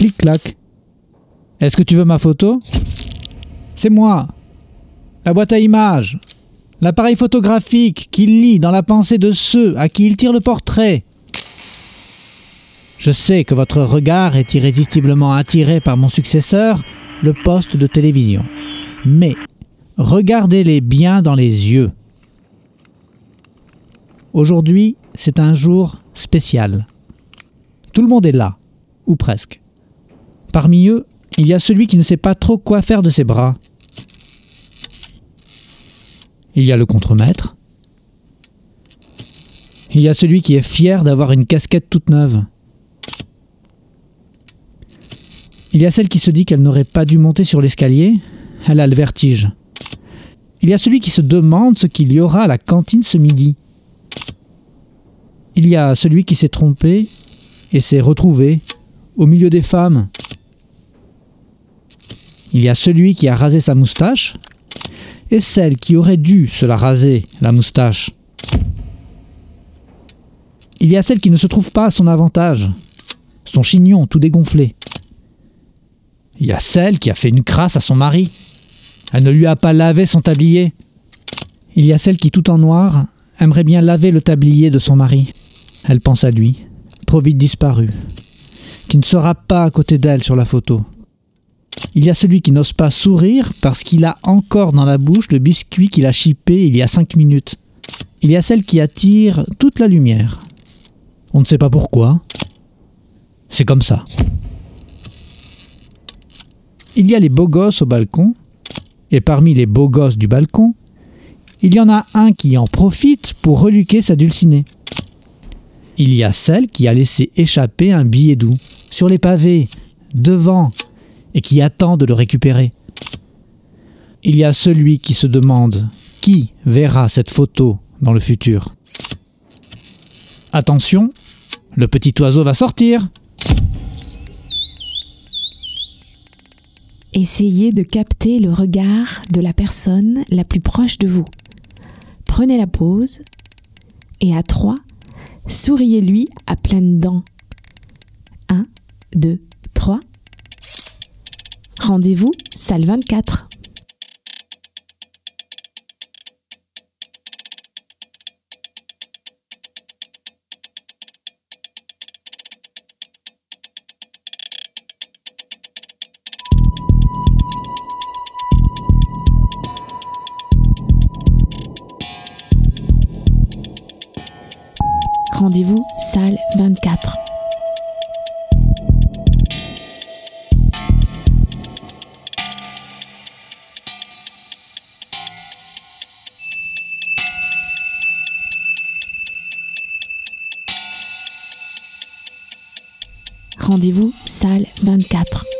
Clic-clac. Est-ce que tu veux ma photo? C'est moi. La boîte à images. L'appareil photographique qui lit dans la pensée de ceux à qui il tire le portrait. Je sais que votre regard est irrésistiblement attiré par mon successeur, le poste de télévision. Mais regardez-les bien dans les yeux. Aujourd'hui, c'est un jour spécial. Tout le monde est là, ou presque. Parmi eux, il y a celui qui ne sait pas trop quoi faire de ses bras. Il y a le contremaître. Il y a celui qui est fier d'avoir une casquette toute neuve. Il y a celle qui se dit qu'elle n'aurait pas dû monter sur l'escalier, elle a le vertige. Il y a celui qui se demande ce qu'il y aura à la cantine ce midi. Il y a celui qui s'est trompé et s'est retrouvé au milieu des femmes. Il y a celui qui a rasé sa moustache et celle qui aurait dû se la raser, la moustache. Il y a celle qui ne se trouve pas à son avantage, son chignon tout dégonflé. Il y a celle qui a fait une crasse à son mari. Elle ne lui a pas lavé son tablier. Il y a celle qui, tout en noir, aimerait bien laver le tablier de son mari. Elle pense à lui, trop vite disparu, qui ne sera pas à côté d'elle sur la photo. Il y a celui qui n'ose pas sourire parce qu'il a encore dans la bouche le biscuit qu'il a chipé il y a cinq minutes. Il y a celle qui attire toute la lumière. On ne sait pas pourquoi. C'est comme ça. Il y a les beaux gosses au balcon, et parmi les beaux gosses du balcon, il y en a un qui en profite pour reluquer sa dulcinée. Il y a celle qui a laissé échapper un billet doux sur les pavés, devant, et qui attend de le récupérer. Il y a celui qui se demande qui verra cette photo dans le futur? Attention, le petit oiseau va sortir. Essayez de capter le regard de la personne la plus proche de vous. Prenez la pause et à trois, souriez-lui à pleines dents. 1, 2, 3. Rendez-vous salle 24. Rendez-vous salle 24. Rendez-vous salle 24.